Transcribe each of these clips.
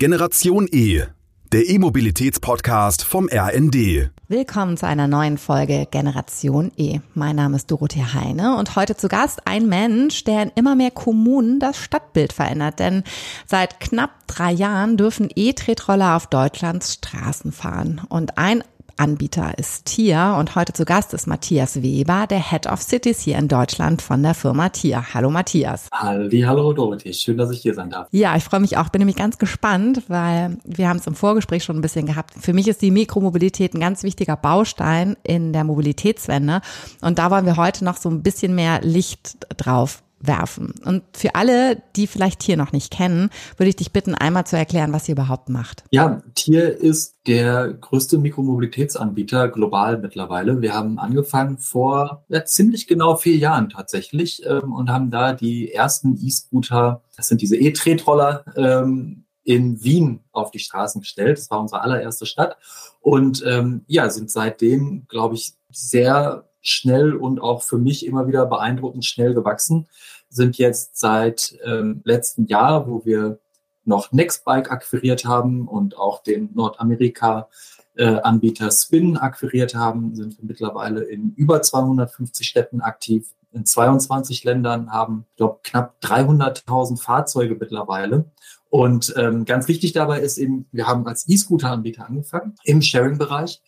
Generation E, der E-Mobilitäts-Podcast vom RND. Willkommen zu einer neuen Folge Generation E. Mein Name ist Dorothee Heine und heute zu Gast ein Mensch, der in immer mehr Kommunen das Stadtbild verändert. Denn seit knapp drei Jahren dürfen E-Tretroller auf Deutschlands Straßen fahren. Und ein Anbieter ist Tier und heute zu Gast ist Matthias Weber, der Head of Cities hier in Deutschland von der Firma Tier. Hallo Matthias. Halli, hallo Dorothee, schön, dass ich hier sein darf. Ja, ich freue mich auch, bin nämlich ganz gespannt, weil wir haben es im Vorgespräch schon ein bisschen gehabt. Für mich ist die Mikromobilität ein ganz wichtiger Baustein in der Mobilitätswende und da wollen wir heute noch so ein bisschen mehr Licht drauf werfen. Und für alle, die vielleicht Tier noch nicht kennen, würde ich dich bitten, einmal zu erklären, was ihr überhaupt macht. Ja, Tier ist der größte Mikromobilitätsanbieter global mittlerweile. Wir haben angefangen vor ja, ziemlich genau vier Jahren tatsächlich ähm, und haben da die ersten E-Scooter, das sind diese E-Tretroller, ähm, in Wien auf die Straßen gestellt. Das war unsere allererste Stadt. Und ähm, ja, sind seitdem, glaube ich, sehr schnell und auch für mich immer wieder beeindruckend schnell gewachsen. Sind jetzt seit ähm, letzten Jahr, wo wir noch Nextbike akquiriert haben und auch den Nordamerika-Anbieter äh, Spin akquiriert haben, sind wir mittlerweile in über 250 Städten aktiv, in 22 Ländern, haben, ich knapp 300.000 Fahrzeuge mittlerweile. Und ähm, ganz wichtig dabei ist eben, wir haben als E-Scooter-Anbieter angefangen im Sharing-Bereich.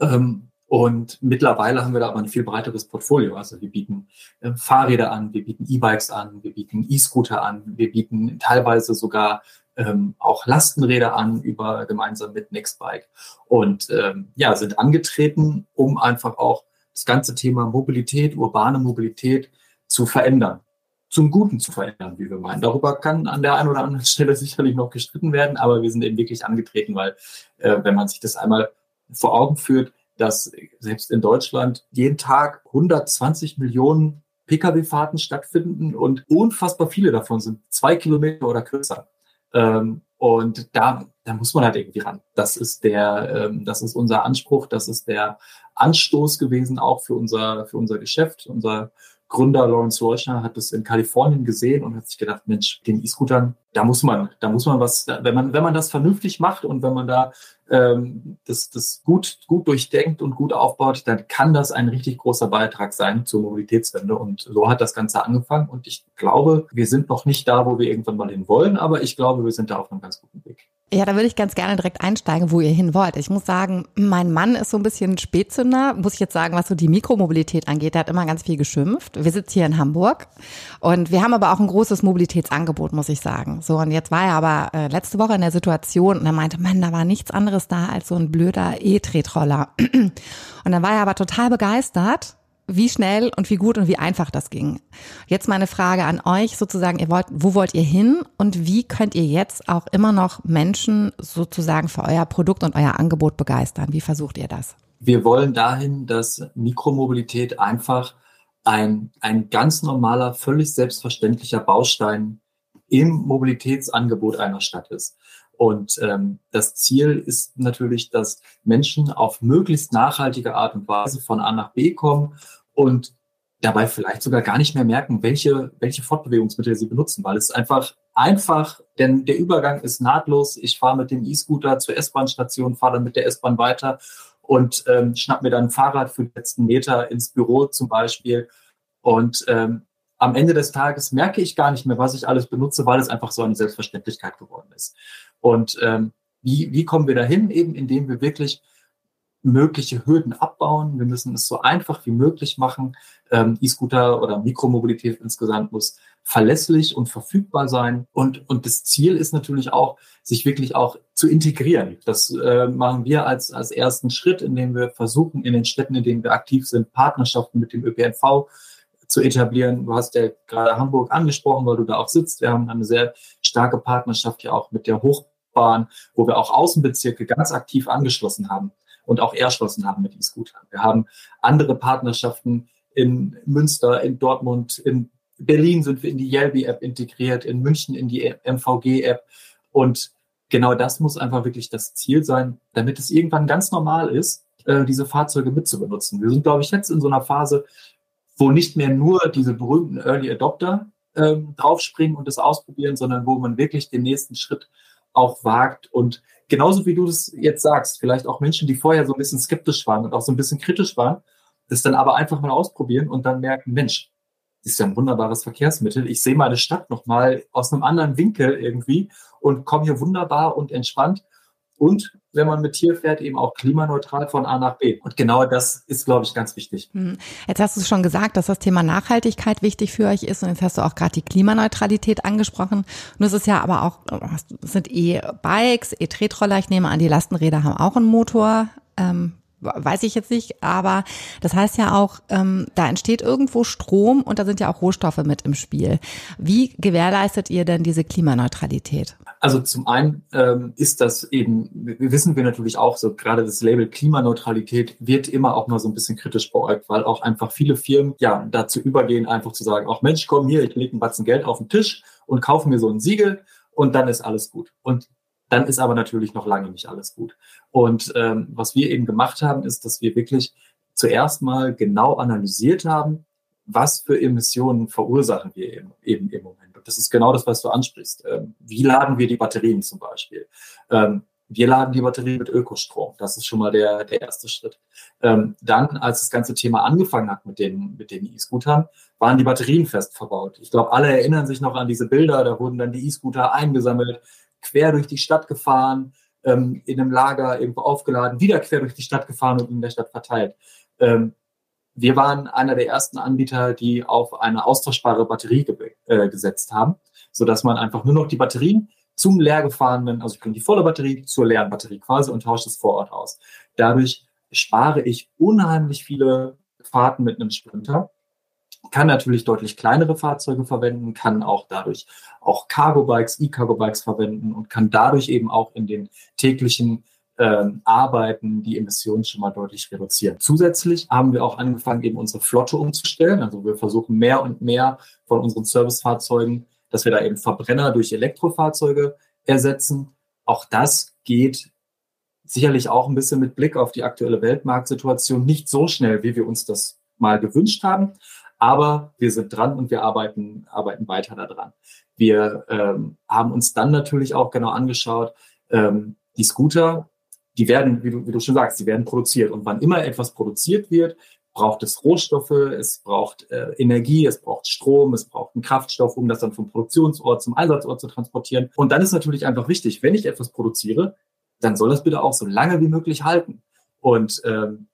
Ähm, und mittlerweile haben wir da aber ein viel breiteres Portfolio. Also wir bieten äh, Fahrräder an, wir bieten E-Bikes an, wir bieten E-Scooter an, wir bieten teilweise sogar ähm, auch Lastenräder an über gemeinsam mit Nextbike und ähm, ja sind angetreten, um einfach auch das ganze Thema Mobilität, urbane Mobilität zu verändern, zum Guten zu verändern, wie wir meinen. Darüber kann an der einen oder anderen Stelle sicherlich noch gestritten werden, aber wir sind eben wirklich angetreten, weil äh, wenn man sich das einmal vor Augen führt, dass selbst in Deutschland jeden Tag 120 Millionen Pkw-Fahrten stattfinden und unfassbar viele davon sind zwei Kilometer oder kürzer. Ähm, und da, da muss man halt irgendwie ran. Das ist der, ähm, das ist unser Anspruch, das ist der Anstoß gewesen auch für unser, für unser Geschäft. Unser Gründer Lawrence Leuschner hat das in Kalifornien gesehen und hat sich gedacht, Mensch, den E-Scootern, da muss man, da muss man was, wenn man, wenn man das vernünftig macht und wenn man da ähm, das, das gut, gut durchdenkt und gut aufbaut, dann kann das ein richtig großer Beitrag sein zur Mobilitätswende. Und so hat das Ganze angefangen. Und ich glaube, wir sind noch nicht da, wo wir irgendwann mal hin wollen, aber ich glaube, wir sind da auf einem ganz guten Weg. Ja, da würde ich ganz gerne direkt einsteigen, wo ihr hin wollt. Ich muss sagen, mein Mann ist so ein bisschen Spätzünder, muss ich jetzt sagen, was so die Mikromobilität angeht. Der hat immer ganz viel geschimpft. Wir sitzen hier in Hamburg und wir haben aber auch ein großes Mobilitätsangebot, muss ich sagen. So, und jetzt war er aber äh, letzte Woche in der Situation und er meinte, Mann, da war nichts anderes da als so ein blöder E-Tretroller. Und dann war er aber total begeistert wie schnell und wie gut und wie einfach das ging. Jetzt meine Frage an euch sozusagen, ihr wollt, wo wollt ihr hin und wie könnt ihr jetzt auch immer noch Menschen sozusagen für euer Produkt und euer Angebot begeistern? Wie versucht ihr das? Wir wollen dahin, dass Mikromobilität einfach ein, ein ganz normaler, völlig selbstverständlicher Baustein im Mobilitätsangebot einer Stadt ist. Und ähm, das Ziel ist natürlich, dass Menschen auf möglichst nachhaltige Art und Weise von A nach B kommen und dabei vielleicht sogar gar nicht mehr merken, welche, welche Fortbewegungsmittel sie benutzen, weil es einfach einfach, denn der Übergang ist nahtlos. Ich fahre mit dem E-Scooter zur S-Bahn-Station, fahre dann mit der S-Bahn weiter und ähm, schnapp mir dann ein Fahrrad für die letzten Meter ins Büro zum Beispiel. Und ähm, am Ende des Tages merke ich gar nicht mehr, was ich alles benutze, weil es einfach so eine Selbstverständlichkeit geworden ist. Und ähm, wie, wie kommen wir dahin? Eben indem wir wirklich mögliche Hürden abbauen. Wir müssen es so einfach wie möglich machen. Ähm, E-Scooter oder Mikromobilität insgesamt muss verlässlich und verfügbar sein. Und, und das Ziel ist natürlich auch, sich wirklich auch zu integrieren. Das äh, machen wir als, als ersten Schritt, indem wir versuchen, in den Städten, in denen wir aktiv sind, Partnerschaften mit dem ÖPNV zu etablieren. Du hast ja gerade Hamburg angesprochen, weil du da auch sitzt. Wir haben eine sehr starke Partnerschaft ja auch mit der Hochbahn, wo wir auch Außenbezirke ganz aktiv angeschlossen haben und auch erschlossen haben mit E-Scootern. Wir haben andere Partnerschaften in Münster, in Dortmund, in Berlin sind wir in die Yelby-App integriert, in München in die MVG-App. Und genau das muss einfach wirklich das Ziel sein, damit es irgendwann ganz normal ist, äh, diese Fahrzeuge mitzubenutzen. Wir sind, glaube ich, jetzt in so einer Phase, wo nicht mehr nur diese berühmten Early Adopter ähm, draufspringen und das ausprobieren, sondern wo man wirklich den nächsten Schritt auch wagt und genauso wie du das jetzt sagst, vielleicht auch Menschen, die vorher so ein bisschen skeptisch waren und auch so ein bisschen kritisch waren, das dann aber einfach mal ausprobieren und dann merken, Mensch, das ist ja ein wunderbares Verkehrsmittel. Ich sehe meine Stadt nochmal aus einem anderen Winkel irgendwie und komme hier wunderbar und entspannt. Und wenn man mit Tier fährt, eben auch klimaneutral von A nach B. Und genau das ist, glaube ich, ganz wichtig. Hm. Jetzt hast du schon gesagt, dass das Thema Nachhaltigkeit wichtig für euch ist. Und jetzt hast du auch gerade die Klimaneutralität angesprochen. Es ist ja aber auch, es sind E-Bikes, E-Tretroller. Ich nehme an, die Lastenräder haben auch einen Motor. Ähm, weiß ich jetzt nicht, aber das heißt ja auch, ähm, da entsteht irgendwo Strom und da sind ja auch Rohstoffe mit im Spiel. Wie gewährleistet ihr denn diese Klimaneutralität? Also zum einen ähm, ist das eben, wissen wir natürlich auch so, gerade das Label Klimaneutralität wird immer auch mal so ein bisschen kritisch beäugt, weil auch einfach viele Firmen ja dazu übergehen, einfach zu sagen, auch Mensch, komm hier, ich lege einen Batzen Geld auf den Tisch und kaufe mir so ein Siegel und dann ist alles gut. Und dann ist aber natürlich noch lange nicht alles gut. Und ähm, was wir eben gemacht haben, ist, dass wir wirklich zuerst mal genau analysiert haben, was für Emissionen verursachen wir eben, eben im Moment. Und das ist genau das, was du ansprichst. Ähm, wie laden wir die Batterien zum Beispiel? Ähm, wir laden die Batterie mit Ökostrom. Das ist schon mal der, der erste Schritt. Ähm, dann, als das ganze Thema angefangen hat mit den mit den E-Scootern, waren die Batterien fest verbaut. Ich glaube, alle erinnern sich noch an diese Bilder. Da wurden dann die E-Scooter eingesammelt, quer durch die Stadt gefahren, ähm, in einem Lager irgendwo aufgeladen, wieder quer durch die Stadt gefahren und in der Stadt verteilt. Ähm, wir waren einer der ersten Anbieter, die auf eine austauschbare Batterie ge äh, gesetzt haben, so dass man einfach nur noch die Batterien zum leer gefahrenen, also ich bringe die volle Batterie zur leeren Batterie quasi und tausche es vor Ort aus. Dadurch spare ich unheimlich viele Fahrten mit einem Sprinter kann natürlich deutlich kleinere Fahrzeuge verwenden, kann auch dadurch auch Cargo-Bikes, E-Cargo-Bikes verwenden und kann dadurch eben auch in den täglichen ähm, Arbeiten die Emissionen schon mal deutlich reduzieren. Zusätzlich haben wir auch angefangen, eben unsere Flotte umzustellen. Also wir versuchen mehr und mehr von unseren Servicefahrzeugen, dass wir da eben Verbrenner durch Elektrofahrzeuge ersetzen. Auch das geht sicherlich auch ein bisschen mit Blick auf die aktuelle Weltmarktsituation nicht so schnell, wie wir uns das mal gewünscht haben. Aber wir sind dran und wir arbeiten, arbeiten weiter daran. Wir ähm, haben uns dann natürlich auch genau angeschaut, ähm, die Scooter, die werden, wie du, wie du schon sagst, die werden produziert. Und wann immer etwas produziert wird, braucht es Rohstoffe, es braucht äh, Energie, es braucht Strom, es braucht einen Kraftstoff, um das dann vom Produktionsort zum Einsatzort zu transportieren. Und dann ist natürlich einfach wichtig, wenn ich etwas produziere, dann soll das bitte auch so lange wie möglich halten. Und ähm,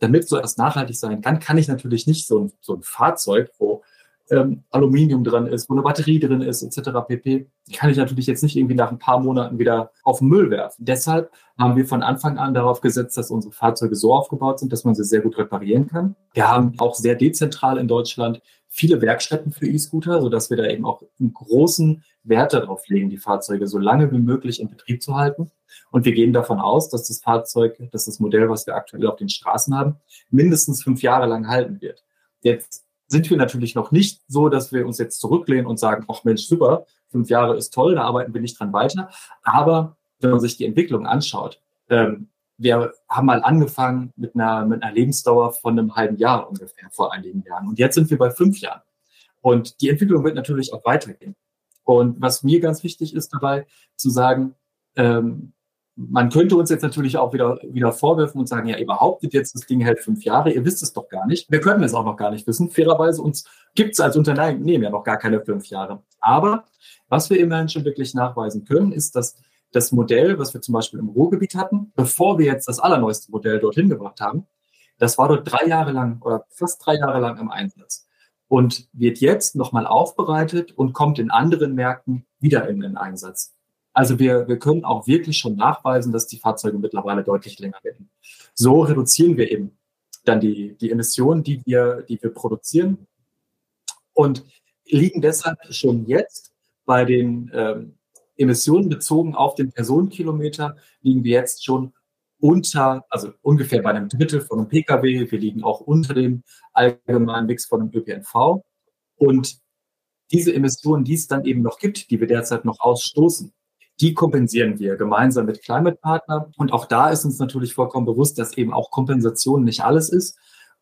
damit so etwas nachhaltig sein kann, kann ich natürlich nicht so ein, so ein Fahrzeug, wo ähm, Aluminium drin ist, wo eine Batterie drin ist, etc. pp. kann ich natürlich jetzt nicht irgendwie nach ein paar Monaten wieder auf den Müll werfen. Deshalb haben wir von Anfang an darauf gesetzt, dass unsere Fahrzeuge so aufgebaut sind, dass man sie sehr gut reparieren kann. Wir haben auch sehr dezentral in Deutschland viele Werkstätten für E-Scooter, sodass wir da eben auch einen großen Wert darauf legen, die Fahrzeuge so lange wie möglich in Betrieb zu halten. Und wir gehen davon aus, dass das Fahrzeug, dass das Modell, was wir aktuell auf den Straßen haben, mindestens fünf Jahre lang halten wird. Jetzt sind wir natürlich noch nicht so, dass wir uns jetzt zurücklehnen und sagen, ach Mensch, super, fünf Jahre ist toll, da arbeiten wir nicht dran weiter. Aber wenn man sich die Entwicklung anschaut, ähm, wir haben mal angefangen mit einer, mit einer Lebensdauer von einem halben Jahr ungefähr vor einigen Jahren. Und jetzt sind wir bei fünf Jahren. Und die Entwicklung wird natürlich auch weitergehen. Und was mir ganz wichtig ist dabei, zu sagen, ähm, man könnte uns jetzt natürlich auch wieder, wieder vorwerfen und sagen, ja, ihr behauptet jetzt, das Ding hält fünf Jahre, ihr wisst es doch gar nicht. Wir können es auch noch gar nicht wissen. Fairerweise uns gibt es als Unternehmen ja noch gar keine fünf Jahre. Aber was wir immerhin schon wirklich nachweisen können, ist, dass das Modell, was wir zum Beispiel im Ruhrgebiet hatten, bevor wir jetzt das allerneueste Modell dorthin gebracht haben, das war dort drei Jahre lang oder fast drei Jahre lang im Einsatz und wird jetzt nochmal aufbereitet und kommt in anderen Märkten wieder in den Einsatz. Also wir, wir können auch wirklich schon nachweisen, dass die Fahrzeuge mittlerweile deutlich länger werden. So reduzieren wir eben dann die, die Emissionen, die wir, die wir produzieren und liegen deshalb schon jetzt bei den ähm, Emissionen bezogen auf den Personenkilometer liegen wir jetzt schon unter, also ungefähr bei einem Drittel von einem Pkw. Wir liegen auch unter dem allgemeinen Mix von einem ÖPNV. Und diese Emissionen, die es dann eben noch gibt, die wir derzeit noch ausstoßen, die kompensieren wir gemeinsam mit Climate Partner. Und auch da ist uns natürlich vollkommen bewusst, dass eben auch Kompensation nicht alles ist,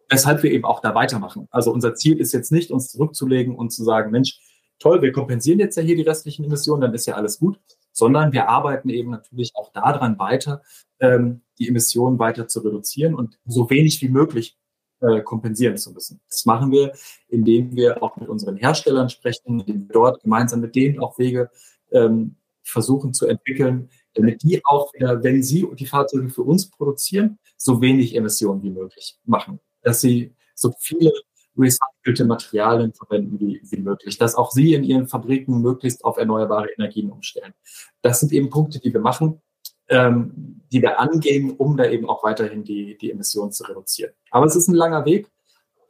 weshalb wir eben auch da weitermachen. Also unser Ziel ist jetzt nicht, uns zurückzulegen und zu sagen, Mensch, toll, wir kompensieren jetzt ja hier die restlichen Emissionen, dann ist ja alles gut, sondern wir arbeiten eben natürlich auch daran weiter, ähm, die Emissionen weiter zu reduzieren und so wenig wie möglich äh, kompensieren zu müssen. Das machen wir, indem wir auch mit unseren Herstellern sprechen, indem wir dort gemeinsam mit denen auch Wege ähm, versuchen zu entwickeln, damit die auch wieder, wenn sie die Fahrzeuge für uns produzieren, so wenig Emissionen wie möglich machen. Dass sie so viele recycelte Materialien verwenden wie, wie möglich, dass auch sie in ihren Fabriken möglichst auf erneuerbare Energien umstellen. Das sind eben Punkte, die wir machen, ähm, die wir angehen, um da eben auch weiterhin die, die Emissionen zu reduzieren. Aber es ist ein langer Weg.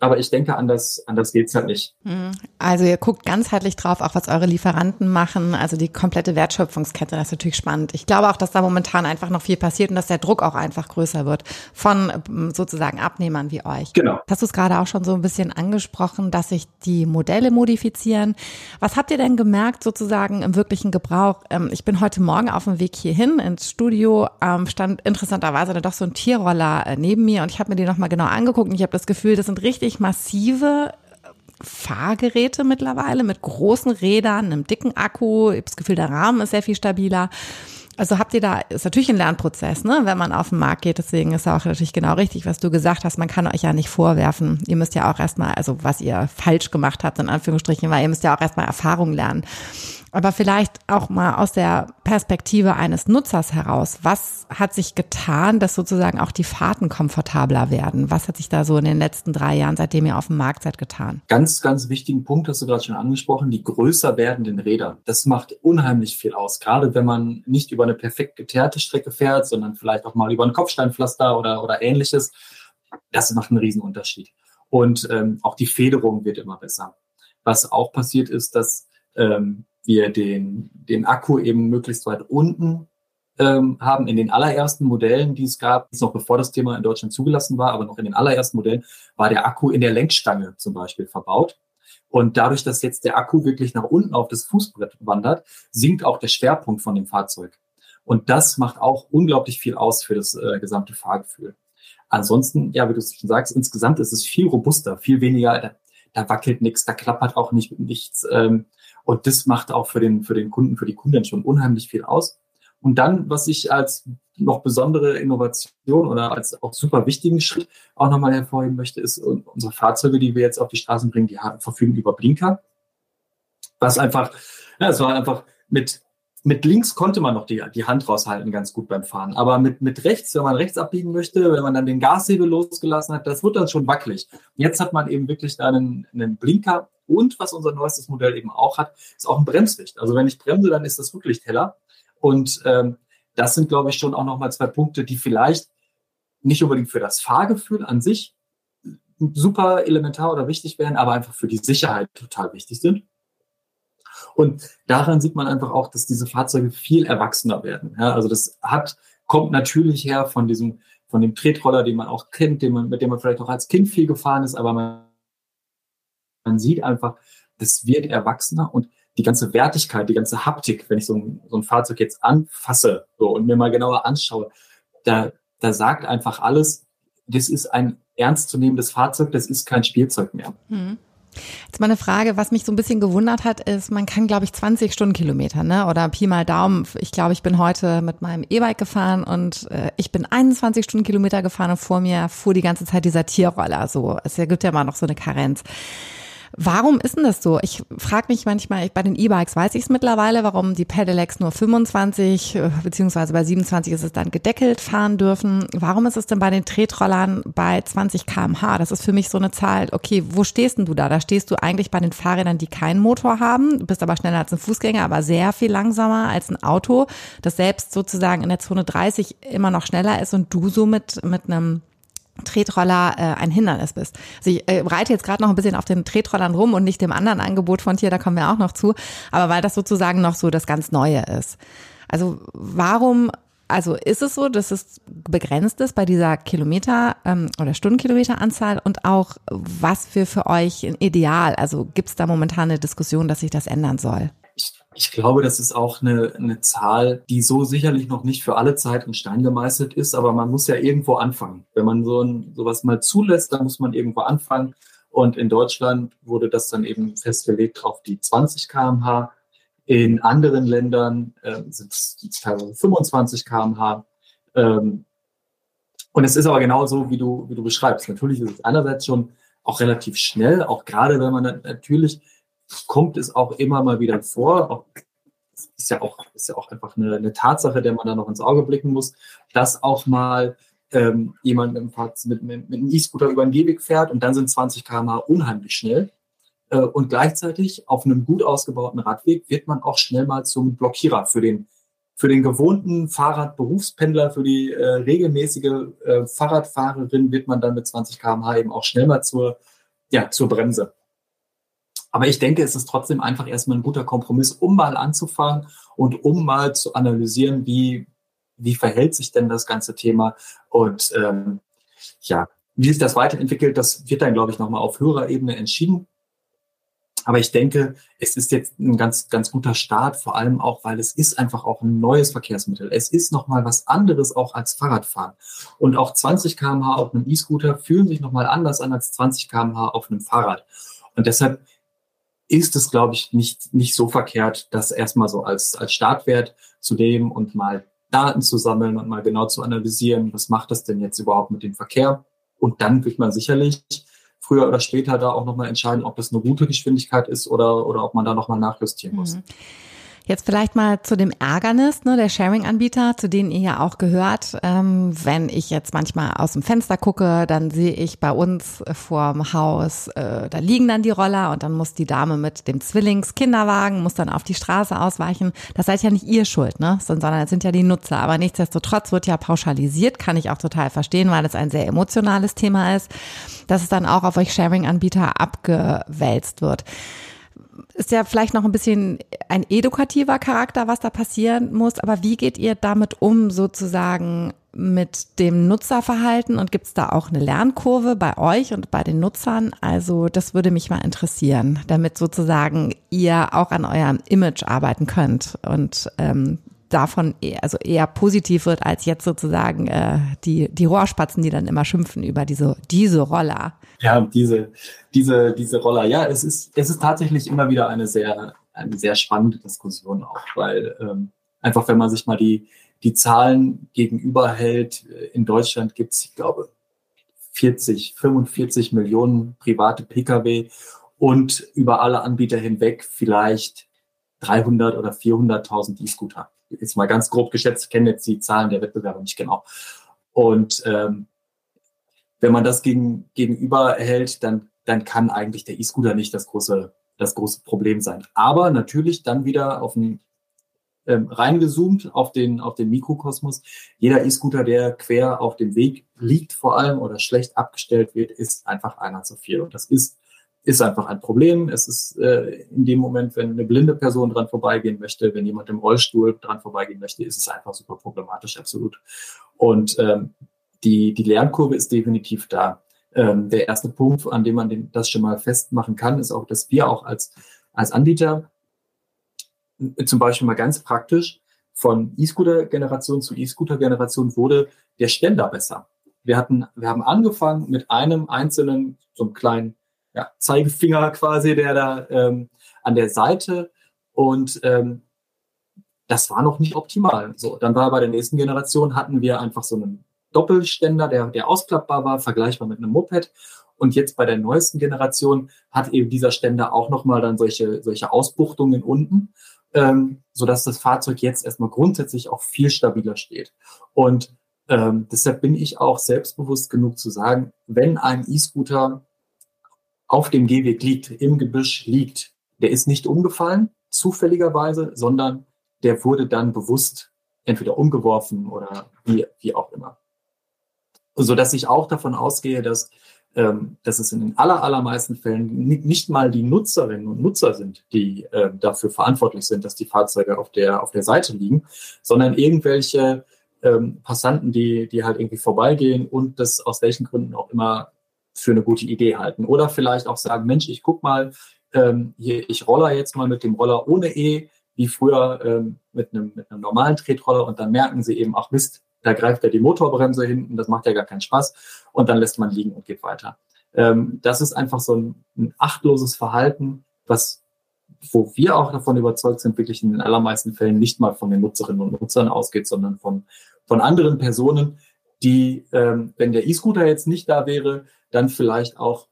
Aber ich denke, anders, anders geht's halt nicht. Mhm. Also ihr guckt ganzheitlich drauf, auch was eure Lieferanten machen, also die komplette Wertschöpfungskette, das ist natürlich spannend. Ich glaube auch, dass da momentan einfach noch viel passiert und dass der Druck auch einfach größer wird von ähm, sozusagen Abnehmern wie euch. Genau. Hast du es gerade auch schon so ein bisschen angesprochen, dass sich die Modelle modifizieren. Was habt ihr denn gemerkt sozusagen im wirklichen Gebrauch? Ähm, ich bin heute Morgen auf dem Weg hierhin ins Studio, ähm, stand interessanterweise dann doch so ein Tierroller äh, neben mir und ich habe mir die nochmal genau angeguckt und ich habe das Gefühl, das sind richtig massive Fahrgeräte mittlerweile mit großen Rädern, einem dicken Akku. Ich habe das Gefühl, der Rahmen ist sehr viel stabiler. Also habt ihr da, ist natürlich ein Lernprozess, ne, wenn man auf den Markt geht. Deswegen ist auch natürlich genau richtig, was du gesagt hast. Man kann euch ja nicht vorwerfen. Ihr müsst ja auch erstmal, also was ihr falsch gemacht habt, in Anführungsstrichen, weil ihr müsst ja auch erstmal Erfahrung lernen. Aber vielleicht auch mal aus der Perspektive eines Nutzers heraus. Was hat sich getan, dass sozusagen auch die Fahrten komfortabler werden? Was hat sich da so in den letzten drei Jahren, seitdem ihr auf dem Markt seid, getan? Ganz, ganz wichtigen Punkt hast du gerade schon angesprochen, die größer werdenden Räder. Das macht unheimlich viel aus. Gerade wenn man nicht über eine perfekt geteerte Strecke fährt, sondern vielleicht auch mal über ein Kopfsteinpflaster oder, oder ähnliches. Das macht einen Riesenunterschied. Und ähm, auch die Federung wird immer besser. Was auch passiert ist, dass ähm, wir den, den Akku eben möglichst weit unten ähm, haben. In den allerersten Modellen, die es gab, noch bevor das Thema in Deutschland zugelassen war, aber noch in den allerersten Modellen, war der Akku in der Lenkstange zum Beispiel verbaut. Und dadurch, dass jetzt der Akku wirklich nach unten auf das Fußbrett wandert, sinkt auch der Schwerpunkt von dem Fahrzeug. Und das macht auch unglaublich viel aus für das äh, gesamte Fahrgefühl. Ansonsten, ja, wie du schon sagst, insgesamt ist es viel robuster, viel weniger, da, wackelt nichts, da klappert auch nicht nichts. Ähm, und das macht auch für den, für den Kunden, für die Kunden schon unheimlich viel aus. Und dann, was ich als noch besondere Innovation oder als auch super wichtigen Schritt auch nochmal hervorheben möchte, ist unsere Fahrzeuge, die wir jetzt auf die Straßen bringen, die verfügen über Blinker. Was einfach, ja, es war einfach mit, mit links konnte man noch die, die Hand raushalten ganz gut beim Fahren. Aber mit, mit rechts, wenn man rechts abbiegen möchte, wenn man dann den Gashebel losgelassen hat, das wird dann schon wackelig. Jetzt hat man eben wirklich da einen, einen Blinker und was unser neuestes Modell eben auch hat, ist auch ein Bremslicht. Also wenn ich bremse, dann ist das Rücklicht heller. Und ähm, das sind, glaube ich, schon auch nochmal zwei Punkte, die vielleicht nicht unbedingt für das Fahrgefühl an sich super elementar oder wichtig wären, aber einfach für die Sicherheit total wichtig sind. Und daran sieht man einfach auch, dass diese Fahrzeuge viel erwachsener werden. Ja, also das hat, kommt natürlich her von diesem, von dem Tretroller, den man auch kennt, den man, mit dem man vielleicht auch als Kind viel gefahren ist, aber man man sieht einfach, das wird erwachsener und die ganze Wertigkeit, die ganze Haptik, wenn ich so ein, so ein Fahrzeug jetzt anfasse so, und mir mal genauer anschaue, da, da sagt einfach alles, das ist ein ernstzunehmendes Fahrzeug, das ist kein Spielzeug mehr. Hm. Jetzt mal eine Frage, was mich so ein bisschen gewundert hat, ist, man kann, glaube ich, 20 Stundenkilometer, ne? Oder Pi mal Daumen. Ich glaube, ich bin heute mit meinem E-Bike gefahren und äh, ich bin 21 Stundenkilometer gefahren und vor mir fuhr die ganze Zeit dieser Tierroller. So, es gibt ja immer noch so eine Karenz. Warum ist denn das so? Ich frage mich manchmal, bei den E-Bikes weiß ich es mittlerweile, warum die Pedelecs nur 25 äh, beziehungsweise bei 27 ist es dann gedeckelt fahren dürfen. Warum ist es denn bei den Tretrollern bei 20 kmh? Das ist für mich so eine Zahl. Okay, wo stehst denn du da? Da stehst du eigentlich bei den Fahrrädern, die keinen Motor haben. Du bist aber schneller als ein Fußgänger, aber sehr viel langsamer als ein Auto, das selbst sozusagen in der Zone 30 immer noch schneller ist und du somit mit einem Tretroller äh, ein Hindernis bist. Also ich äh, reite jetzt gerade noch ein bisschen auf den Tretrollern rum und nicht dem anderen Angebot von Tier, da kommen wir auch noch zu, aber weil das sozusagen noch so das ganz Neue ist. Also warum, also ist es so, dass es begrenzt ist bei dieser Kilometer ähm, oder Stundenkilometeranzahl und auch was für für euch ein Ideal? Also gibt es da momentan eine Diskussion, dass sich das ändern soll? Ich glaube, das ist auch eine, eine Zahl, die so sicherlich noch nicht für alle Zeit in Stein gemeißelt ist, aber man muss ja irgendwo anfangen. Wenn man so ein, sowas mal zulässt, dann muss man irgendwo anfangen. Und in Deutschland wurde das dann eben festgelegt auf die 20 kmh. In anderen Ländern äh, sind es teilweise 25 km/h. Ähm, und es ist aber genau so, wie du, wie du beschreibst. Natürlich ist es einerseits schon auch relativ schnell, auch gerade wenn man natürlich kommt es auch immer mal wieder vor. Ist ja auch, ist ja auch einfach eine, eine Tatsache, der man da noch ins Auge blicken muss, dass auch mal ähm, jemand mit, mit, mit, mit einem E-Scooter über den Gehweg fährt und dann sind 20 km/h unheimlich schnell. Äh, und gleichzeitig auf einem gut ausgebauten Radweg wird man auch schnell mal zum Blockierer für den, für den gewohnten Fahrradberufspendler, für die äh, regelmäßige äh, Fahrradfahrerin wird man dann mit 20 km/h eben auch schnell mal zur, ja, zur Bremse. Aber ich denke, es ist trotzdem einfach erstmal ein guter Kompromiss, um mal anzufangen und um mal zu analysieren, wie, wie verhält sich denn das ganze Thema und ähm, ja, wie sich das weiterentwickelt, das wird dann, glaube ich, nochmal auf höherer Ebene entschieden. Aber ich denke, es ist jetzt ein ganz, ganz guter Start, vor allem auch, weil es ist einfach auch ein neues Verkehrsmittel. Es ist nochmal was anderes auch als Fahrradfahren. Und auch 20 kmh auf einem E-Scooter fühlen sich nochmal anders an als 20 kmh auf einem Fahrrad. Und deshalb ist es, glaube ich, nicht, nicht so verkehrt, das erstmal so als, als Startwert zu nehmen und mal Daten zu sammeln und mal genau zu analysieren, was macht das denn jetzt überhaupt mit dem Verkehr? Und dann wird man sicherlich früher oder später da auch nochmal entscheiden, ob das eine gute Geschwindigkeit ist oder, oder ob man da nochmal nachjustieren muss. Mhm. Jetzt vielleicht mal zu dem Ärgernis ne, der Sharing-Anbieter, zu denen ihr ja auch gehört. Ähm, wenn ich jetzt manchmal aus dem Fenster gucke, dann sehe ich bei uns vorm Haus, äh, da liegen dann die Roller und dann muss die Dame mit dem Zwillingskinderwagen, muss dann auf die Straße ausweichen. Das seid ja nicht ihr Schuld, ne? sondern es sind ja die Nutzer. Aber nichtsdestotrotz wird ja pauschalisiert, kann ich auch total verstehen, weil es ein sehr emotionales Thema ist, dass es dann auch auf euch Sharing-Anbieter abgewälzt wird ist ja vielleicht noch ein bisschen ein edukativer Charakter, was da passieren muss. Aber wie geht ihr damit um, sozusagen mit dem Nutzerverhalten? Und gibt es da auch eine Lernkurve bei euch und bei den Nutzern? Also das würde mich mal interessieren, damit sozusagen ihr auch an eurem Image arbeiten könnt und ähm, davon eher, also eher positiv wird als jetzt sozusagen äh, die die Rohrspatzen, die dann immer schimpfen über diese diese Roller. Ja, diese diese diese Roller. Ja, es ist es ist tatsächlich immer wieder eine sehr eine sehr spannende Diskussion auch, weil ähm, einfach wenn man sich mal die die Zahlen gegenüber hält, äh, in Deutschland gibt es, ich glaube, 40, 45 Millionen private Pkw und über alle Anbieter hinweg vielleicht 300 oder 400.000 E-Scooter jetzt mal ganz grob geschätzt, kenne jetzt die Zahlen der Wettbewerber nicht genau. Und ähm, wenn man das gegen, gegenüber hält, dann, dann kann eigentlich der E-Scooter nicht das große, das große Problem sein. Aber natürlich dann wieder auf den ähm, reingezoomt auf den, auf den Mikrokosmos. Jeder E-Scooter, der quer auf dem Weg liegt vor allem oder schlecht abgestellt wird, ist einfach einer zu viel. Und das ist ist einfach ein Problem. Es ist äh, in dem Moment, wenn eine blinde Person dran vorbeigehen möchte, wenn jemand im Rollstuhl dran vorbeigehen möchte, ist es einfach super problematisch, absolut. Und ähm, die, die Lernkurve ist definitiv da. Ähm, der erste Punkt, an dem man den, das schon mal festmachen kann, ist auch, dass wir auch als, als Anbieter zum Beispiel mal ganz praktisch von E-Scooter-Generation zu E-Scooter-Generation wurde der Ständer besser. Wir hatten, wir haben angefangen mit einem einzelnen, so einem kleinen ja, Zeigefinger quasi, der da ähm, an der Seite und ähm, das war noch nicht optimal. So, dann war bei der nächsten Generation hatten wir einfach so einen Doppelständer, der, der ausklappbar war, vergleichbar mit einem Moped. Und jetzt bei der neuesten Generation hat eben dieser Ständer auch nochmal dann solche, solche Ausbuchtungen unten, ähm, sodass das Fahrzeug jetzt erstmal grundsätzlich auch viel stabiler steht. Und ähm, deshalb bin ich auch selbstbewusst genug zu sagen, wenn ein E-Scooter auf dem Gehweg liegt, im Gebüsch liegt, der ist nicht umgefallen, zufälligerweise, sondern der wurde dann bewusst entweder umgeworfen oder wie, wie auch immer. So dass ich auch davon ausgehe, dass, ähm, dass es in den aller, allermeisten Fällen nicht mal die Nutzerinnen und Nutzer sind, die äh, dafür verantwortlich sind, dass die Fahrzeuge auf der, auf der Seite liegen, sondern irgendwelche ähm, Passanten, die, die halt irgendwie vorbeigehen und das aus welchen Gründen auch immer für eine gute Idee halten. Oder vielleicht auch sagen, Mensch, ich guck mal, ähm, hier, ich roller jetzt mal mit dem Roller ohne E, wie früher ähm, mit, einem, mit einem normalen Tretroller und dann merken sie eben, ach Mist, da greift ja die Motorbremse hinten, das macht ja gar keinen Spaß und dann lässt man liegen und geht weiter. Ähm, das ist einfach so ein, ein achtloses Verhalten, was wo wir auch davon überzeugt sind, wirklich in den allermeisten Fällen nicht mal von den Nutzerinnen und Nutzern ausgeht, sondern von, von anderen Personen, die, ähm, wenn der E-Scooter jetzt nicht da wäre, dann vielleicht auch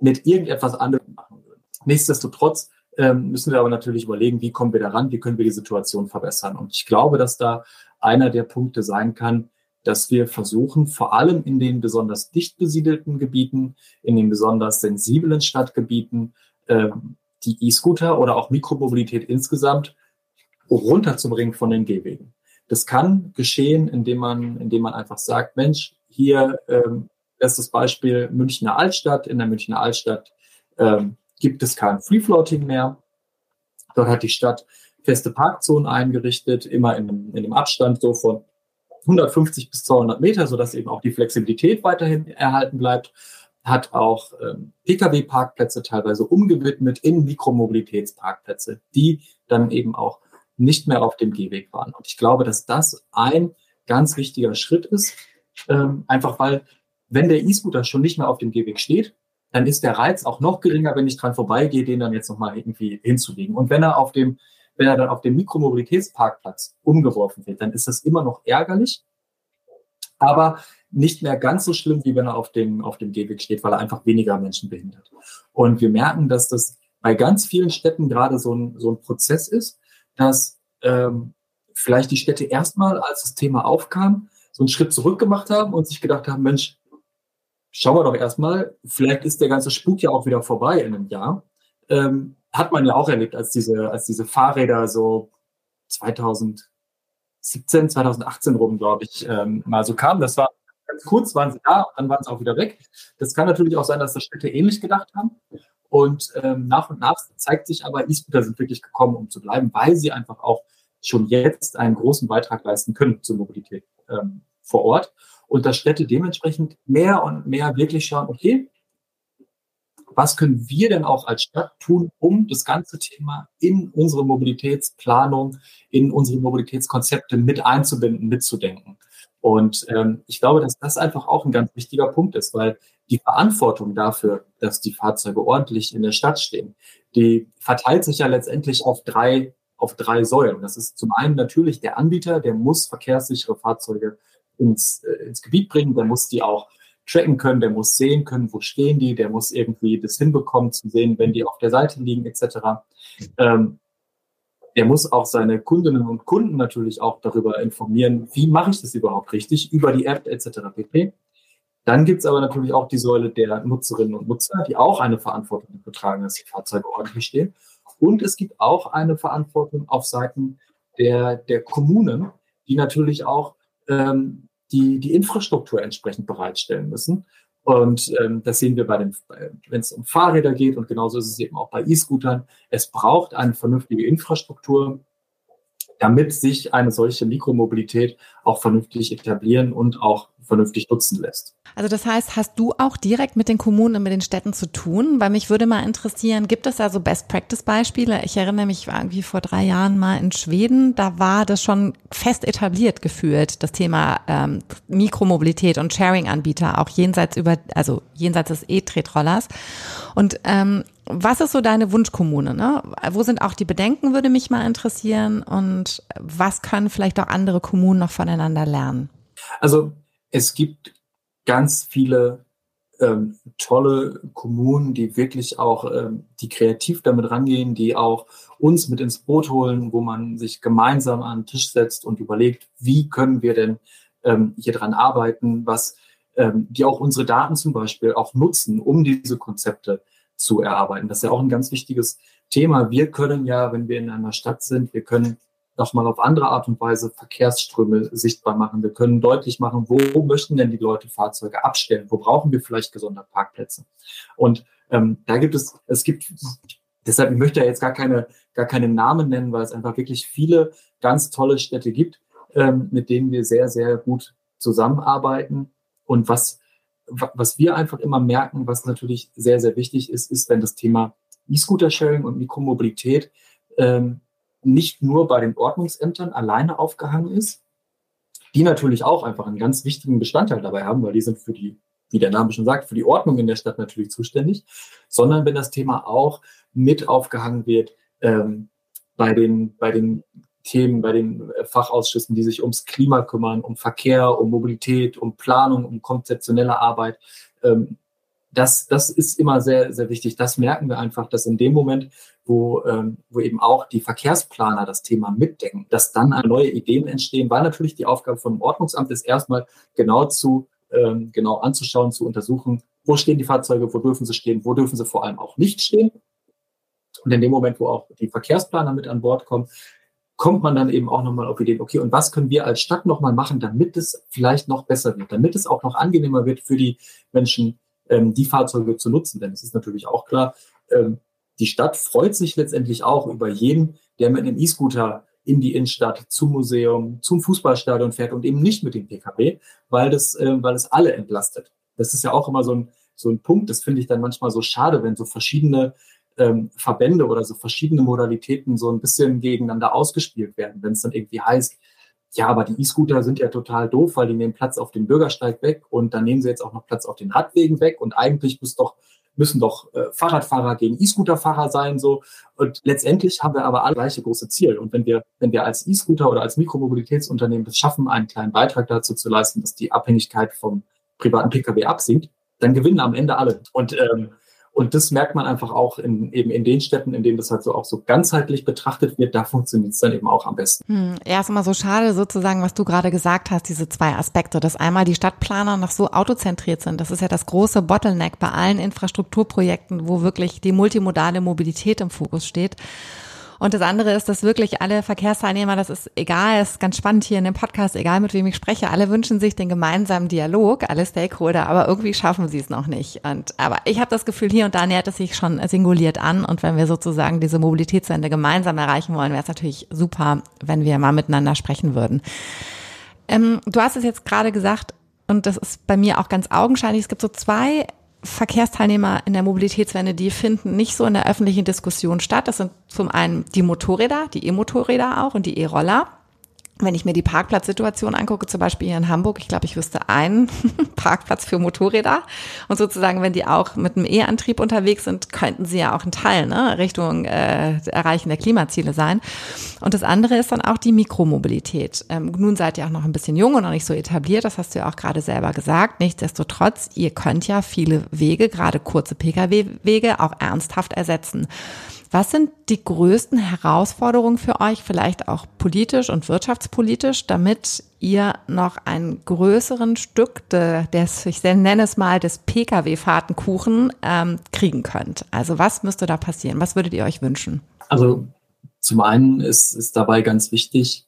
mit irgendetwas anderem machen würden. Nichtsdestotrotz ähm, müssen wir aber natürlich überlegen, wie kommen wir daran, wie können wir die Situation verbessern. Und ich glaube, dass da einer der Punkte sein kann, dass wir versuchen, vor allem in den besonders dicht besiedelten Gebieten, in den besonders sensiblen Stadtgebieten, ähm, die E-Scooter oder auch Mikromobilität insgesamt runterzubringen von den Gehwegen. Das kann geschehen, indem man, indem man einfach sagt, Mensch, hier ähm, das Beispiel Münchner Altstadt. In der Münchner Altstadt ähm, gibt es kein Free Floating mehr. Dort hat die Stadt feste Parkzonen eingerichtet, immer in, in dem Abstand so von 150 bis 200 Meter, sodass eben auch die Flexibilität weiterhin erhalten bleibt. Hat auch ähm, Pkw-Parkplätze teilweise umgewidmet in Mikromobilitätsparkplätze, die dann eben auch nicht mehr auf dem Gehweg waren. Und ich glaube, dass das ein ganz wichtiger Schritt ist, ähm, einfach weil, wenn der E-Scooter schon nicht mehr auf dem Gehweg steht, dann ist der Reiz auch noch geringer, wenn ich dran vorbeigehe, den dann jetzt nochmal irgendwie hinzulegen. Und wenn er auf dem wenn er dann auf dem Mikromobilitätsparkplatz umgeworfen wird, dann ist das immer noch ärgerlich, aber nicht mehr ganz so schlimm, wie wenn er auf dem, auf dem Gehweg steht, weil er einfach weniger Menschen behindert. Und wir merken, dass das bei ganz vielen Städten gerade so ein, so ein Prozess ist, dass ähm, vielleicht die Städte erstmal, als das Thema aufkam, so einen Schritt zurück gemacht haben und sich gedacht haben, Mensch, schauen wir doch erstmal, vielleicht ist der ganze Spuk ja auch wieder vorbei in einem Jahr. Ähm, hat man ja auch erlebt, als diese, als diese Fahrräder so 2017, 2018 rum, glaube ich, ähm, mal so kamen. Das war ganz kurz, waren sie da, dann waren sie auch wieder weg. Das kann natürlich auch sein, dass das Städte ähnlich gedacht haben. Und ähm, nach und nach zeigt sich aber, E-Scooter sind wirklich gekommen, um zu bleiben, weil sie einfach auch schon jetzt einen großen Beitrag leisten können zur Mobilität ähm, vor Ort. Und dass Städte dementsprechend mehr und mehr wirklich schauen, okay, was können wir denn auch als Stadt tun, um das ganze Thema in unsere Mobilitätsplanung, in unsere Mobilitätskonzepte mit einzubinden, mitzudenken. Und ähm, ich glaube, dass das einfach auch ein ganz wichtiger Punkt ist, weil die Verantwortung dafür, dass die Fahrzeuge ordentlich in der Stadt stehen, die verteilt sich ja letztendlich auf drei, auf drei Säulen. Das ist zum einen natürlich der Anbieter, der muss verkehrssichere Fahrzeuge ins, äh, ins Gebiet bringen, der muss die auch tracken können, der muss sehen können, wo stehen die, der muss irgendwie das hinbekommen zu sehen, wenn die auf der Seite liegen etc. Ähm, der muss auch seine Kundinnen und Kunden natürlich auch darüber informieren, wie mache ich das überhaupt richtig, über die App etc. pp. Dann gibt es aber natürlich auch die Säule der Nutzerinnen und Nutzer, die auch eine Verantwortung dafür tragen, dass die Fahrzeuge ordentlich stehen. Und es gibt auch eine Verantwortung auf Seiten der, der Kommunen, die natürlich auch ähm, die die Infrastruktur entsprechend bereitstellen müssen. Und ähm, das sehen wir bei den, wenn es um Fahrräder geht und genauso ist es eben auch bei E-Scootern. Es braucht eine vernünftige Infrastruktur, damit sich eine solche Mikromobilität auch vernünftig etablieren und auch vernünftig nutzen lässt. Also das heißt, hast du auch direkt mit den Kommunen und mit den Städten zu tun? Weil mich würde mal interessieren, gibt es da so Best-Practice-Beispiele? Ich erinnere mich, ich war irgendwie vor drei Jahren mal in Schweden, da war das schon fest etabliert gefühlt, das Thema ähm, Mikromobilität und Sharing-Anbieter, auch jenseits über, also jenseits des E-Tretrollers. Und ähm, was ist so deine Wunschkommune? Ne? Wo sind auch die Bedenken, würde mich mal interessieren. Und was können vielleicht auch andere Kommunen noch voneinander lernen? Also es gibt ganz viele ähm, tolle Kommunen, die wirklich auch, ähm, die kreativ damit rangehen, die auch uns mit ins Boot holen, wo man sich gemeinsam an den Tisch setzt und überlegt, wie können wir denn ähm, hier dran arbeiten, was ähm, die auch unsere Daten zum Beispiel auch nutzen, um diese Konzepte zu erarbeiten. Das ist ja auch ein ganz wichtiges Thema. Wir können ja, wenn wir in einer Stadt sind, wir können nochmal auf andere Art und Weise Verkehrsströme sichtbar machen. Wir können deutlich machen, wo möchten denn die Leute Fahrzeuge abstellen? Wo brauchen wir vielleicht gesondert Parkplätze? Und ähm, da gibt es, es gibt, deshalb, ich möchte ja jetzt gar keine, gar keine Namen nennen, weil es einfach wirklich viele ganz tolle Städte gibt, ähm, mit denen wir sehr, sehr gut zusammenarbeiten. Und was was wir einfach immer merken, was natürlich sehr, sehr wichtig ist, ist, wenn das Thema E-Scooter-Sharing und Mikromobilität ähm, nicht nur bei den Ordnungsämtern alleine aufgehangen ist, die natürlich auch einfach einen ganz wichtigen Bestandteil dabei haben, weil die sind für die wie der Name schon sagt, für die Ordnung in der Stadt natürlich zuständig, sondern wenn das Thema auch mit aufgehangen wird ähm, bei, den, bei den Themen, bei den äh, Fachausschüssen, die sich ums Klima kümmern, um Verkehr, um Mobilität, um Planung, um konzeptionelle Arbeit. Ähm, das, das ist immer sehr, sehr wichtig. Das merken wir einfach, dass in dem Moment, wo, ähm, wo eben auch die Verkehrsplaner das Thema mitdenken, dass dann neue Ideen entstehen, weil natürlich die Aufgabe vom Ordnungsamt ist, erstmal genau zu, ähm, genau anzuschauen, zu untersuchen, wo stehen die Fahrzeuge, wo dürfen sie stehen, wo dürfen sie vor allem auch nicht stehen. Und in dem Moment, wo auch die Verkehrsplaner mit an Bord kommen, kommt man dann eben auch nochmal auf Ideen, okay, und was können wir als Stadt nochmal machen, damit es vielleicht noch besser wird, damit es auch noch angenehmer wird für die Menschen, ähm, die Fahrzeuge zu nutzen. Denn es ist natürlich auch klar, ähm, die Stadt freut sich letztendlich auch über jeden, der mit einem E-Scooter in die Innenstadt, zum Museum, zum Fußballstadion fährt und eben nicht mit dem Pkw, weil das, äh, weil es alle entlastet. Das ist ja auch immer so ein, so ein Punkt, das finde ich dann manchmal so schade, wenn so verschiedene ähm, Verbände oder so verschiedene Modalitäten so ein bisschen gegeneinander ausgespielt werden. Wenn es dann irgendwie heißt, ja, aber die E-Scooter sind ja total doof, weil die nehmen Platz auf dem Bürgersteig weg und dann nehmen sie jetzt auch noch Platz auf den Radwegen weg. Und eigentlich muss doch müssen doch äh, Fahrradfahrer gegen E-Scooter-Fahrer sein so. Und letztendlich haben wir aber alle gleiche große Ziel. Und wenn wir wenn wir als E-Scooter oder als Mikromobilitätsunternehmen das schaffen einen kleinen Beitrag dazu zu leisten, dass die Abhängigkeit vom privaten Pkw absinkt, dann gewinnen am Ende alle. Und ähm, und das merkt man einfach auch in, eben in den Städten, in denen das halt so auch so ganzheitlich betrachtet wird, da funktioniert es dann eben auch am besten. Hm, ja, ist immer so schade sozusagen, was du gerade gesagt hast, diese zwei Aspekte, dass einmal die Stadtplaner noch so autozentriert sind. Das ist ja das große Bottleneck bei allen Infrastrukturprojekten, wo wirklich die multimodale Mobilität im Fokus steht. Und das andere ist, dass wirklich alle Verkehrsteilnehmer, das ist egal, ist ganz spannend hier in dem Podcast, egal mit wem ich spreche, alle wünschen sich den gemeinsamen Dialog, alle Stakeholder, aber irgendwie schaffen sie es noch nicht. Und aber ich habe das Gefühl, hier und da nähert es sich schon singuliert an. Und wenn wir sozusagen diese Mobilitätswende gemeinsam erreichen wollen, wäre es natürlich super, wenn wir mal miteinander sprechen würden. Ähm, du hast es jetzt gerade gesagt, und das ist bei mir auch ganz augenscheinlich, es gibt so zwei Verkehrsteilnehmer in der Mobilitätswende, die finden nicht so in der öffentlichen Diskussion statt. Das sind zum einen die Motorräder, die E-Motorräder auch und die E-Roller wenn ich mir die Parkplatzsituation angucke, zum Beispiel hier in Hamburg, ich glaube, ich wüsste einen Parkplatz für Motorräder. Und sozusagen, wenn die auch mit einem E-Antrieb unterwegs sind, könnten sie ja auch ein Teil ne, Richtung äh, Erreichen der Klimaziele sein. Und das andere ist dann auch die Mikromobilität. Ähm, nun seid ihr auch noch ein bisschen jung und noch nicht so etabliert, das hast du ja auch gerade selber gesagt. Nichtsdestotrotz, ihr könnt ja viele Wege, gerade kurze Pkw-Wege, auch ernsthaft ersetzen. Was sind die größten Herausforderungen für euch, vielleicht auch politisch und wirtschaftspolitisch, damit ihr noch einen größeren Stück de, des, ich nenne es mal, des Pkw-Fahrtenkuchen ähm, kriegen könnt? Also was müsste da passieren? Was würdet ihr euch wünschen? Also zum einen ist, ist dabei ganz wichtig,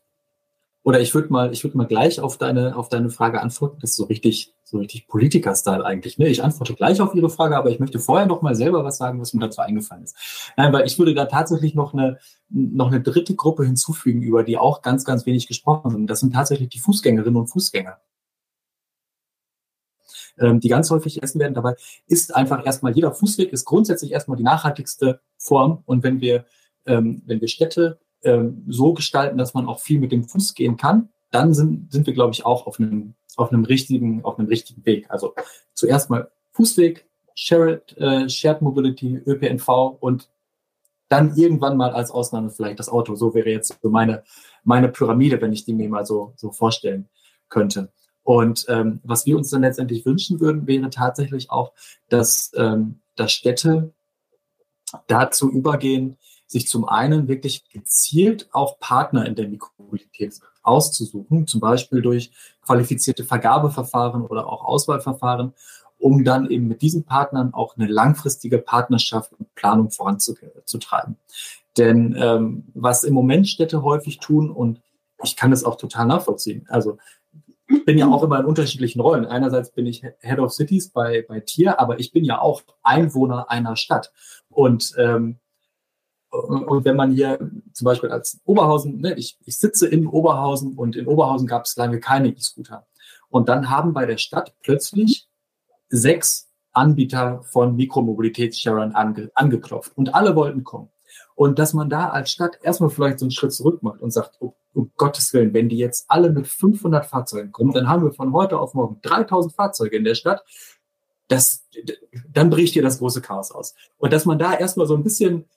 oder ich würde mal, ich würde mal gleich auf deine, auf deine Frage antworten. Das ist so richtig, so richtig Politiker-Style eigentlich. Ne? Ich antworte gleich auf Ihre Frage, aber ich möchte vorher noch mal selber was sagen, was mir dazu eingefallen ist. Nein, weil ich würde da tatsächlich noch eine, noch eine dritte Gruppe hinzufügen, über die auch ganz, ganz wenig gesprochen sind. Das sind tatsächlich die Fußgängerinnen und Fußgänger ähm, die ganz häufig essen werden. Dabei ist einfach erstmal jeder Fußweg ist grundsätzlich erstmal die nachhaltigste Form. Und wenn wir, ähm, wenn wir Städte ähm, so gestalten, dass man auch viel mit dem Fuß gehen kann, dann sind, sind wir, glaube ich, auch auf einem, auf einem richtigen, auf einem richtigen Weg. Also zuerst mal Fußweg, Shared, äh, Shared Mobility, ÖPNV und dann irgendwann mal als Ausnahme vielleicht das Auto. So wäre jetzt so meine, meine Pyramide, wenn ich die mir mal so, so vorstellen könnte. Und ähm, was wir uns dann letztendlich wünschen würden, wäre tatsächlich auch, dass, ähm, dass Städte dazu übergehen, sich zum einen wirklich gezielt auch Partner in der Mikromobilität auszusuchen, zum Beispiel durch qualifizierte Vergabeverfahren oder auch Auswahlverfahren, um dann eben mit diesen Partnern auch eine langfristige Partnerschaft und Planung voranzutreiben. Denn ähm, was im Moment Städte häufig tun, und ich kann das auch total nachvollziehen, also ich bin ja auch immer in unterschiedlichen Rollen. Einerseits bin ich Head of Cities bei, bei Tier, aber ich bin ja auch Einwohner einer Stadt. Und ähm, und wenn man hier zum Beispiel als Oberhausen, ne, ich, ich sitze in Oberhausen und in Oberhausen gab es lange keine E-Scooter. Und dann haben bei der Stadt plötzlich sechs Anbieter von Mikromobilitätssharern ange, angeklopft und alle wollten kommen. Und dass man da als Stadt erstmal vielleicht so einen Schritt zurück macht und sagt, um, um Gottes Willen, wenn die jetzt alle mit 500 Fahrzeugen kommen, dann haben wir von heute auf morgen 3000 Fahrzeuge in der Stadt das, dann bricht hier das große Chaos aus. Und dass man da erstmal so ein bisschen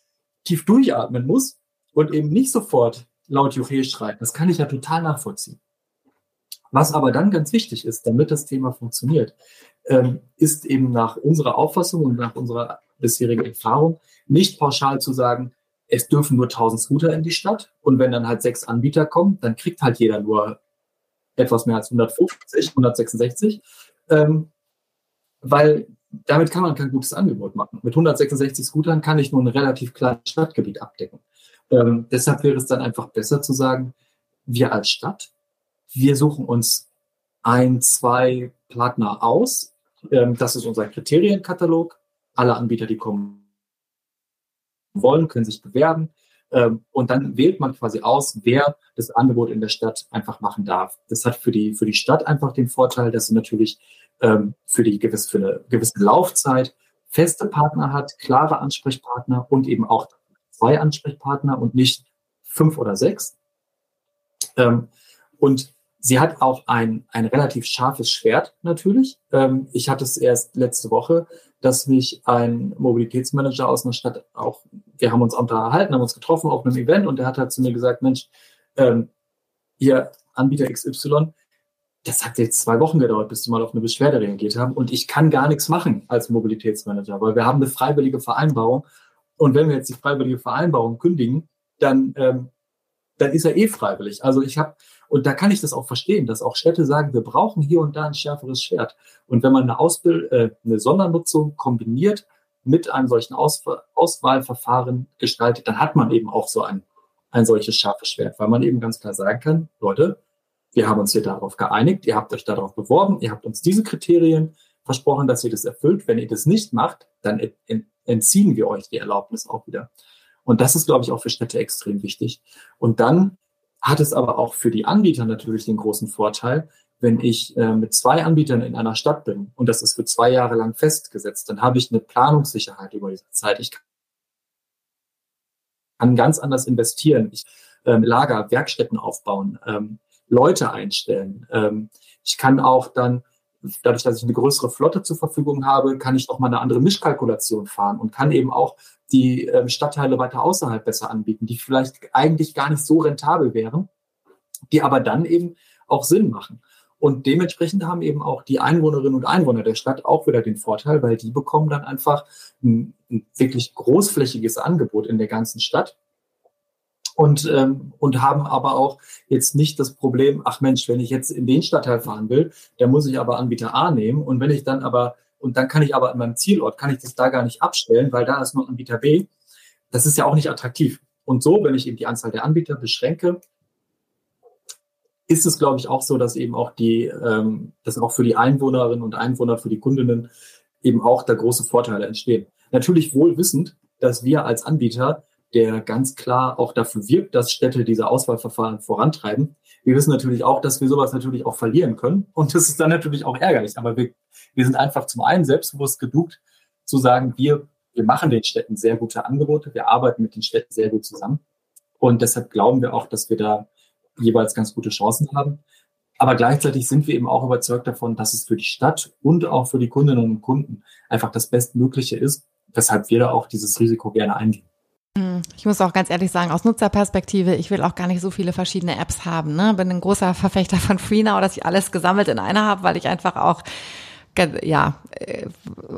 tief durchatmen muss und eben nicht sofort laut Juche schreit, das kann ich ja total nachvollziehen. Was aber dann ganz wichtig ist, damit das Thema funktioniert, ähm, ist eben nach unserer Auffassung und nach unserer bisherigen Erfahrung nicht pauschal zu sagen, es dürfen nur 1000 Scooter in die Stadt und wenn dann halt sechs Anbieter kommen, dann kriegt halt jeder nur etwas mehr als 150, 166, ähm, weil damit kann man kein gutes Angebot machen. Mit 166 Scootern kann ich nur ein relativ kleines Stadtgebiet abdecken. Ähm, deshalb wäre es dann einfach besser zu sagen, wir als Stadt, wir suchen uns ein, zwei Partner aus. Ähm, das ist unser Kriterienkatalog. Alle Anbieter, die kommen wollen, können sich bewerben. Ähm, und dann wählt man quasi aus, wer das Angebot in der Stadt einfach machen darf. Das hat für die, für die Stadt einfach den Vorteil, dass sie natürlich ähm, für, die gewisse, für eine gewisse Laufzeit feste Partner hat, klare Ansprechpartner und eben auch zwei Ansprechpartner und nicht fünf oder sechs. Ähm, und sie hat auch ein, ein relativ scharfes Schwert natürlich. Ich hatte es erst letzte Woche, dass mich ein Mobilitätsmanager aus einer Stadt auch, wir haben uns unterhalten, haben uns getroffen auf einem Event und der hat halt zu mir gesagt, Mensch, ähm, ihr Anbieter XY, das hat jetzt zwei Wochen gedauert, bis die mal auf eine Beschwerde reagiert haben. Und ich kann gar nichts machen als Mobilitätsmanager, weil wir haben eine freiwillige Vereinbarung. Und wenn wir jetzt die freiwillige Vereinbarung kündigen, dann, ähm, dann ist er eh freiwillig. Also ich habe, und da kann ich das auch verstehen, dass auch Städte sagen, wir brauchen hier und da ein schärferes Schwert. Und wenn man eine, Ausbild äh, eine Sondernutzung kombiniert mit einem solchen Aus Auswahlverfahren gestaltet, dann hat man eben auch so ein, ein solches scharfes Schwert, weil man eben ganz klar sagen kann, Leute, wir haben uns hier darauf geeinigt, ihr habt euch darauf beworben, ihr habt uns diese Kriterien versprochen, dass ihr das erfüllt. Wenn ihr das nicht macht, dann entziehen wir euch die Erlaubnis auch wieder. Und das ist, glaube ich, auch für Städte extrem wichtig. Und dann hat es aber auch für die Anbieter natürlich den großen Vorteil, wenn ich äh, mit zwei Anbietern in einer Stadt bin und das ist für zwei Jahre lang festgesetzt, dann habe ich eine Planungssicherheit über diese Zeit. Ich kann ganz anders investieren. Ich ähm, Lager, Werkstätten aufbauen. Ähm, Leute einstellen. Ähm, ich kann auch dann, dadurch, dass ich eine größere Flotte zur Verfügung habe, kann ich auch mal eine andere Mischkalkulation fahren und kann eben auch die ähm, Stadtteile weiter außerhalb besser anbieten, die vielleicht eigentlich gar nicht so rentabel wären, die aber dann eben auch Sinn machen. Und dementsprechend haben eben auch die Einwohnerinnen und Einwohner der Stadt auch wieder den Vorteil, weil die bekommen dann einfach ein, ein wirklich großflächiges Angebot in der ganzen Stadt und, ähm, und haben aber auch jetzt nicht das Problem, ach Mensch, wenn ich jetzt in den Stadtteil fahren will, dann muss ich aber Anbieter A nehmen und wenn ich dann aber, und dann kann ich aber in meinem Zielort, kann ich das da gar nicht abstellen, weil da ist nur Anbieter B. Das ist ja auch nicht attraktiv. Und so, wenn ich eben die Anzahl der Anbieter beschränke, ist es, glaube ich, auch so, dass eben auch die, ähm, dass auch für die Einwohnerinnen und Einwohner, für die Kundinnen eben auch da große Vorteile entstehen. Natürlich wohl wissend, dass wir als Anbieter der ganz klar auch dafür wirkt, dass Städte diese Auswahlverfahren vorantreiben. Wir wissen natürlich auch, dass wir sowas natürlich auch verlieren können. Und das ist dann natürlich auch ärgerlich. Aber wir, wir sind einfach zum einen selbstbewusst genug, zu sagen, wir, wir machen den Städten sehr gute Angebote. Wir arbeiten mit den Städten sehr gut zusammen. Und deshalb glauben wir auch, dass wir da jeweils ganz gute Chancen haben. Aber gleichzeitig sind wir eben auch überzeugt davon, dass es für die Stadt und auch für die Kundinnen und Kunden einfach das Bestmögliche ist, weshalb wir da auch dieses Risiko gerne eingehen. Hm, ich muss auch ganz ehrlich sagen, aus Nutzerperspektive, ich will auch gar nicht so viele verschiedene Apps haben. Ne? Bin ein großer Verfechter von FreeNow, dass ich alles gesammelt in einer habe, weil ich einfach auch ja, äh,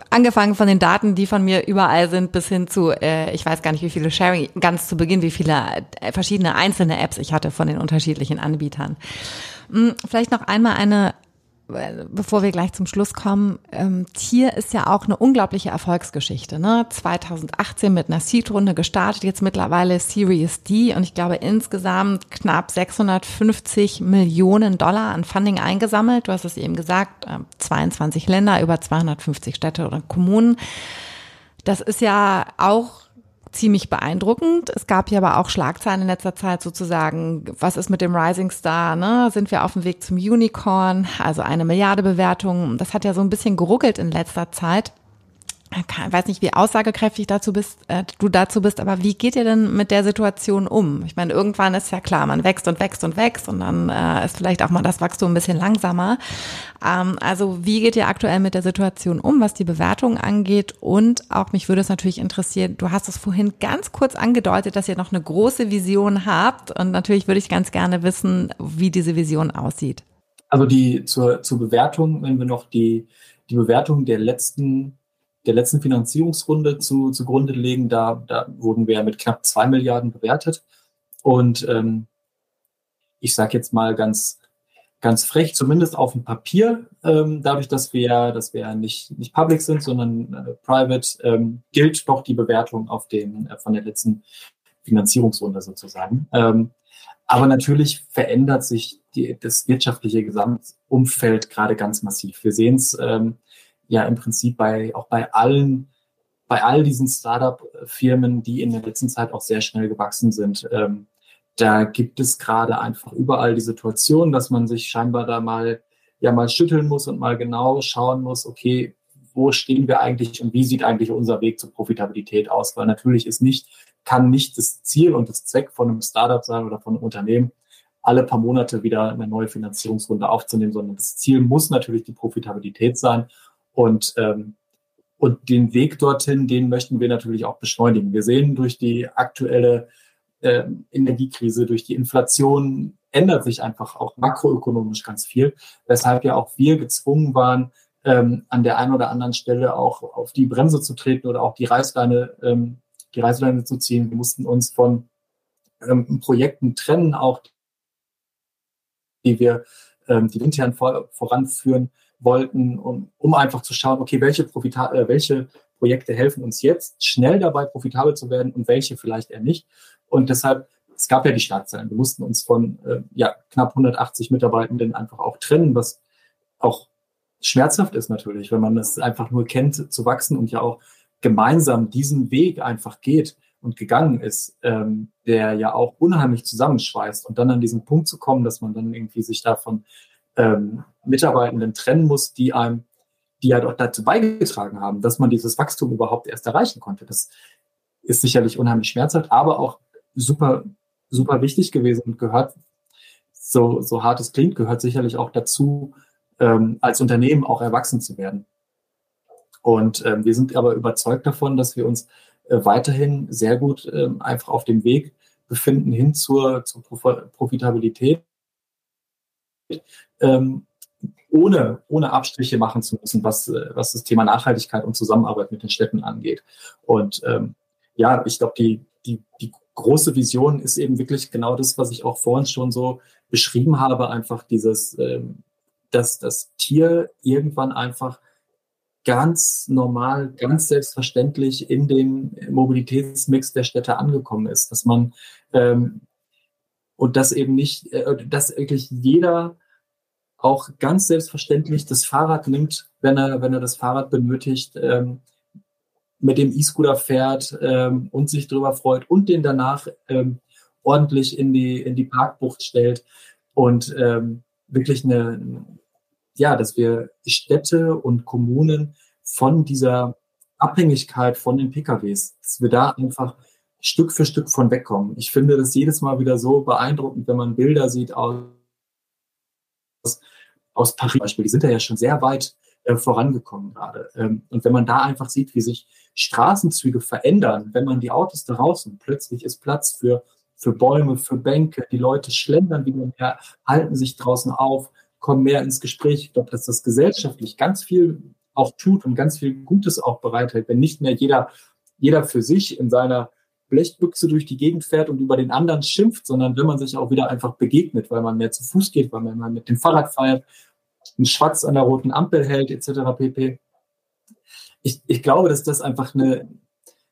angefangen von den Daten, die von mir überall sind, bis hin zu, äh, ich weiß gar nicht, wie viele Sharing, ganz zu Beginn, wie viele äh, verschiedene einzelne Apps ich hatte von den unterschiedlichen Anbietern. Hm, vielleicht noch einmal eine bevor wir gleich zum Schluss kommen, ähm, Tier ist ja auch eine unglaubliche Erfolgsgeschichte. Ne? 2018 mit einer Seed-Runde gestartet, jetzt mittlerweile Series D und ich glaube insgesamt knapp 650 Millionen Dollar an Funding eingesammelt. Du hast es eben gesagt, äh, 22 Länder, über 250 Städte oder Kommunen. Das ist ja auch ziemlich beeindruckend. Es gab ja aber auch Schlagzeilen in letzter Zeit sozusagen, was ist mit dem Rising Star, ne? Sind wir auf dem Weg zum Unicorn, also eine Milliarde Bewertung. Das hat ja so ein bisschen geruckelt in letzter Zeit. Ich weiß nicht, wie aussagekräftig dazu bist, äh, du dazu bist, aber wie geht ihr denn mit der Situation um? Ich meine, irgendwann ist ja klar, man wächst und wächst und wächst und dann äh, ist vielleicht auch mal das Wachstum ein bisschen langsamer. Ähm, also wie geht ihr aktuell mit der Situation um, was die Bewertung angeht? Und auch mich würde es natürlich interessieren, du hast es vorhin ganz kurz angedeutet, dass ihr noch eine große Vision habt und natürlich würde ich ganz gerne wissen, wie diese Vision aussieht. Also die zur, zur Bewertung, wenn wir noch die, die Bewertung der letzten der letzten Finanzierungsrunde zu, zugrunde legen. Da, da wurden wir mit knapp zwei Milliarden bewertet. Und ähm, ich sage jetzt mal ganz, ganz frech, zumindest auf dem Papier, ähm, dadurch, dass wir, dass wir nicht, nicht public sind, sondern äh, private, ähm, gilt doch die Bewertung auf den, äh, von der letzten Finanzierungsrunde sozusagen. Ähm, aber natürlich verändert sich die, das wirtschaftliche Gesamtumfeld gerade ganz massiv. Wir sehen es ähm, ja im Prinzip bei auch bei allen bei all diesen Startup-Firmen, die in der letzten Zeit auch sehr schnell gewachsen sind. Ähm, da gibt es gerade einfach überall die Situation, dass man sich scheinbar da mal ja mal schütteln muss und mal genau schauen muss, okay, wo stehen wir eigentlich und wie sieht eigentlich unser Weg zur Profitabilität aus? Weil natürlich ist nicht, kann nicht das Ziel und das Zweck von einem Startup sein oder von einem Unternehmen, alle paar Monate wieder eine neue Finanzierungsrunde aufzunehmen, sondern das Ziel muss natürlich die Profitabilität sein. Und, ähm, und den Weg dorthin, den möchten wir natürlich auch beschleunigen. Wir sehen durch die aktuelle äh, Energiekrise, durch die Inflation ändert sich einfach auch makroökonomisch ganz viel, weshalb ja auch wir gezwungen waren, ähm, an der einen oder anderen Stelle auch auf die Bremse zu treten oder auch die Reißleine, ähm, die Reißleine zu ziehen. Wir mussten uns von ähm, Projekten trennen, auch die wir, ähm, die intern vor, voranführen, wollten, um, um einfach zu schauen, okay, welche, Profita äh, welche Projekte helfen uns jetzt, schnell dabei profitabel zu werden und welche vielleicht eher nicht. Und deshalb, es gab ja die Schlagzeilen. Wir mussten uns von äh, ja, knapp 180 Mitarbeitenden einfach auch trennen, was auch schmerzhaft ist natürlich, wenn man das einfach nur kennt, zu wachsen und ja auch gemeinsam diesen Weg einfach geht und gegangen ist, ähm, der ja auch unheimlich zusammenschweißt und dann an diesen Punkt zu kommen, dass man dann irgendwie sich davon ähm, Mitarbeitenden trennen muss, die einem, die ja doch dazu beigetragen haben, dass man dieses Wachstum überhaupt erst erreichen konnte. Das ist sicherlich unheimlich schmerzhaft, aber auch super, super wichtig gewesen und gehört, so, so hart es klingt, gehört sicherlich auch dazu, ähm, als Unternehmen auch erwachsen zu werden. Und ähm, wir sind aber überzeugt davon, dass wir uns äh, weiterhin sehr gut ähm, einfach auf dem Weg befinden hin zur, zur Profitabilität ähm, ohne, ohne Abstriche machen zu müssen, was, äh, was das Thema Nachhaltigkeit und Zusammenarbeit mit den Städten angeht. Und ähm, ja, ich glaube, die, die, die große Vision ist eben wirklich genau das, was ich auch vorhin schon so beschrieben habe, einfach dieses, ähm, dass das Tier irgendwann einfach ganz normal, ganz selbstverständlich in dem Mobilitätsmix der Städte angekommen ist, dass man ähm, und dass eben nicht, äh, dass wirklich jeder auch ganz selbstverständlich das Fahrrad nimmt, wenn er, wenn er das Fahrrad benötigt, ähm, mit dem E-Scooter fährt ähm, und sich darüber freut und den danach ähm, ordentlich in die, in die Parkbucht stellt. Und ähm, wirklich eine, ja, dass wir Städte und Kommunen von dieser Abhängigkeit von den PKWs, dass wir da einfach Stück für Stück von wegkommen. Ich finde das jedes Mal wieder so beeindruckend, wenn man Bilder sieht aus, aus Paris Beispiel. Die sind da ja schon sehr weit äh, vorangekommen gerade. Ähm, und wenn man da einfach sieht, wie sich Straßenzüge verändern, wenn man die Autos und plötzlich ist Platz für, für Bäume, für Bänke, die Leute schlendern wieder mehr, halten sich draußen auf, kommen mehr ins Gespräch. Ich glaube, dass das gesellschaftlich ganz viel auch tut und ganz viel Gutes auch bereithält, wenn nicht mehr jeder, jeder für sich in seiner Blechbüchse durch die Gegend fährt und über den anderen schimpft, sondern wenn man sich auch wieder einfach begegnet, weil man mehr zu Fuß geht, weil man mit dem Fahrrad feiert, einen Schwatz an der roten Ampel hält, etc. pp. Ich, ich glaube, dass das einfach eine,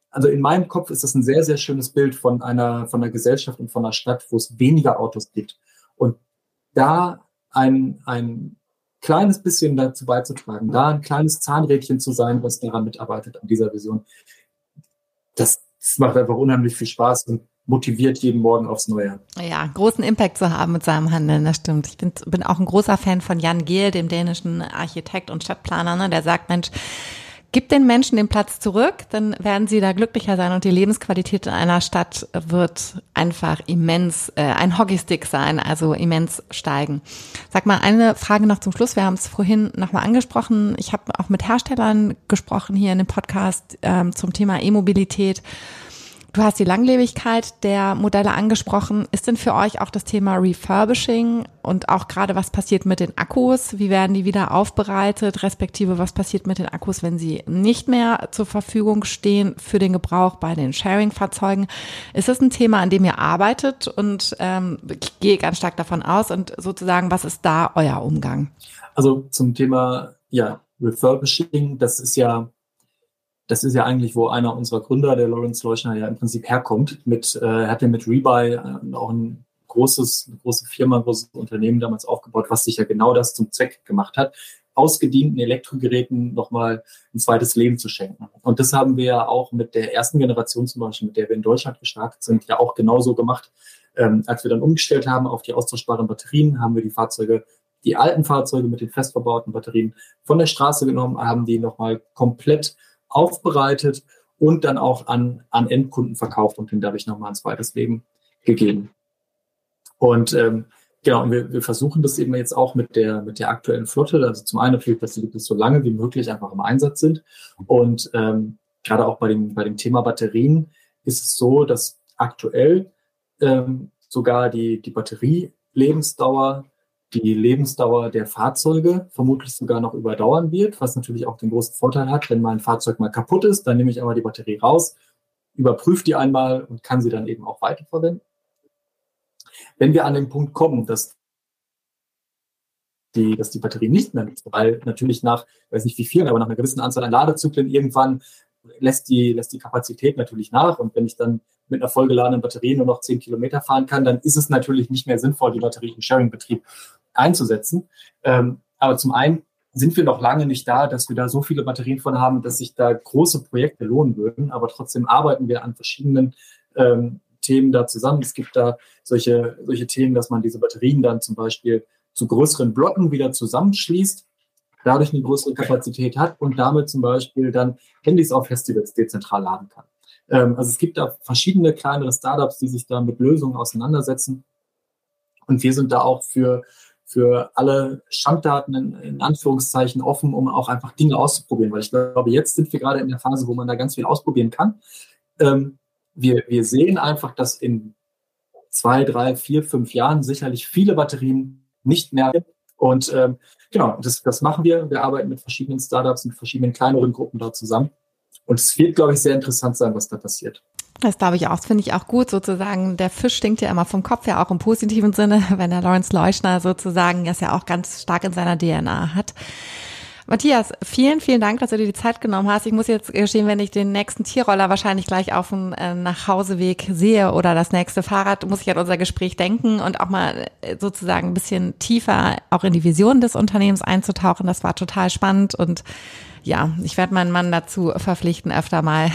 also in meinem Kopf ist das ein sehr, sehr schönes Bild von einer, von einer Gesellschaft und von einer Stadt, wo es weniger Autos gibt. Und da ein, ein kleines bisschen dazu beizutragen, da ein kleines Zahnrädchen zu sein, was daran mitarbeitet, an dieser Vision, das, es macht einfach unheimlich viel Spaß und motiviert jeden Morgen aufs Neue. Ja, großen Impact zu haben mit seinem Handeln, das stimmt. Ich bin, bin auch ein großer Fan von Jan Gehl, dem dänischen Architekt und Stadtplaner, ne, der sagt, Mensch, Gib den Menschen den Platz zurück, dann werden sie da glücklicher sein und die Lebensqualität in einer Stadt wird einfach immens, äh, ein Hockeystick sein, also immens steigen. Sag mal, eine Frage noch zum Schluss. Wir haben es vorhin nochmal angesprochen. Ich habe auch mit Herstellern gesprochen hier in dem Podcast ähm, zum Thema E-Mobilität. Du hast die Langlebigkeit der Modelle angesprochen. Ist denn für euch auch das Thema Refurbishing und auch gerade was passiert mit den Akkus? Wie werden die wieder aufbereitet? Respektive was passiert mit den Akkus, wenn sie nicht mehr zur Verfügung stehen für den Gebrauch bei den Sharing-Fahrzeugen? Ist das ein Thema, an dem ihr arbeitet? Und ähm, ich gehe ganz stark davon aus. Und sozusagen, was ist da euer Umgang? Also zum Thema ja, Refurbishing, das ist ja das ist ja eigentlich, wo einer unserer Gründer, der Lawrence Leuschner, ja im Prinzip herkommt. Mit, äh, er hat ja mit Rebuy äh, auch ein großes, eine große Firma, ein großes Unternehmen damals aufgebaut, was sich ja genau das zum Zweck gemacht hat, ausgedienten Elektrogeräten nochmal ein zweites Leben zu schenken. Und das haben wir ja auch mit der ersten Generation zum Beispiel, mit der wir in Deutschland gestartet sind, ja auch genauso gemacht. Ähm, als wir dann umgestellt haben auf die austauschbaren Batterien, haben wir die Fahrzeuge die alten Fahrzeuge mit den fest verbauten Batterien von der Straße genommen, haben die nochmal komplett aufbereitet und dann auch an, an Endkunden verkauft und denen dadurch nochmal ein zweites Leben gegeben. Und ähm, genau, und wir, wir versuchen das eben jetzt auch mit der, mit der aktuellen Flotte. Also zum einen natürlich, dass die so lange wie möglich einfach im Einsatz sind. Und ähm, gerade auch bei dem, bei dem Thema Batterien ist es so, dass aktuell ähm, sogar die, die Batterielebensdauer die Lebensdauer der Fahrzeuge vermutlich sogar noch überdauern wird, was natürlich auch den großen Vorteil hat, wenn mein Fahrzeug mal kaputt ist, dann nehme ich aber die Batterie raus, überprüfe die einmal und kann sie dann eben auch weiterverwenden. Wenn wir an den Punkt kommen, dass die, dass die Batterie nicht mehr nutzt, weil natürlich nach, weiß nicht wie viel, aber nach einer gewissen Anzahl an Ladezyklen irgendwann lässt die, lässt die Kapazität natürlich nach. Und wenn ich dann mit einer vollgeladenen Batterie nur noch zehn Kilometer fahren kann, dann ist es natürlich nicht mehr sinnvoll, die Batterie im Sharing-Betrieb einzusetzen. Ähm, aber zum einen sind wir noch lange nicht da, dass wir da so viele Batterien von haben, dass sich da große Projekte lohnen würden. Aber trotzdem arbeiten wir an verschiedenen ähm, Themen da zusammen. Es gibt da solche, solche Themen, dass man diese Batterien dann zum Beispiel zu größeren Blocken wieder zusammenschließt, dadurch eine größere Kapazität hat und damit zum Beispiel dann Handys auf Festivals dezentral laden kann. Ähm, also es gibt da verschiedene kleinere Startups, die sich da mit Lösungen auseinandersetzen. Und wir sind da auch für für alle Schanddaten in, in, Anführungszeichen offen, um auch einfach Dinge auszuprobieren. Weil ich glaube, jetzt sind wir gerade in der Phase, wo man da ganz viel ausprobieren kann. Ähm, wir, wir sehen einfach, dass in zwei, drei, vier, fünf Jahren sicherlich viele Batterien nicht mehr. Und ähm, genau, das, das machen wir. Wir arbeiten mit verschiedenen Startups, mit verschiedenen kleineren Gruppen da zusammen. Und es wird, glaube ich, sehr interessant sein, was da passiert. Das glaube ich auch, das finde ich auch gut, sozusagen. Der Fisch stinkt ja immer vom Kopf, ja auch im positiven Sinne, wenn der Lawrence Leuschner sozusagen das ja auch ganz stark in seiner DNA hat. Matthias, vielen, vielen Dank, dass du dir die Zeit genommen hast. Ich muss jetzt gestehen, wenn ich den nächsten Tierroller wahrscheinlich gleich auf dem äh, Nachhauseweg sehe oder das nächste Fahrrad, muss ich an unser Gespräch denken und auch mal äh, sozusagen ein bisschen tiefer auch in die Vision des Unternehmens einzutauchen. Das war total spannend und ja, ich werde meinen Mann dazu verpflichten, öfter mal,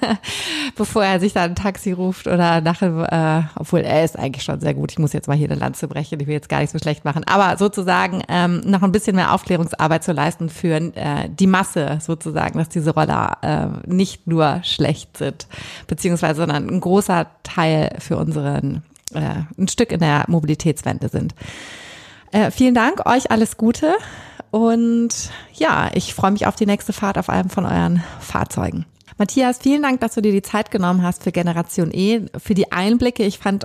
bevor er sich da ein Taxi ruft oder nachher, äh, obwohl er ist eigentlich schon sehr gut. Ich muss jetzt mal hier eine Lanze brechen, ich will jetzt gar nicht so schlecht machen, aber sozusagen ähm, noch ein bisschen mehr Aufklärungsarbeit zu leisten für äh, die Masse sozusagen, dass diese Roller äh, nicht nur schlecht sind, beziehungsweise sondern ein großer Teil für unseren, äh, ein Stück in der Mobilitätswende sind. Äh, vielen Dank, euch alles Gute. Und ja, ich freue mich auf die nächste Fahrt auf einem von euren Fahrzeugen. Matthias, vielen Dank, dass du dir die Zeit genommen hast für Generation E, für die Einblicke. Ich fand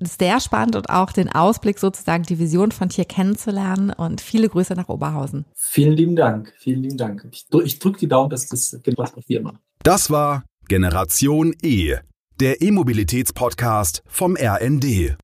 es sehr spannend und auch den Ausblick sozusagen, die Vision von Tier kennenzulernen und viele Grüße nach Oberhausen. Vielen lieben Dank, vielen lieben Dank. Ich, drücke die Daumen, dass das was wir immer. Das war Generation E, der E-Mobilitäts-Podcast vom RND.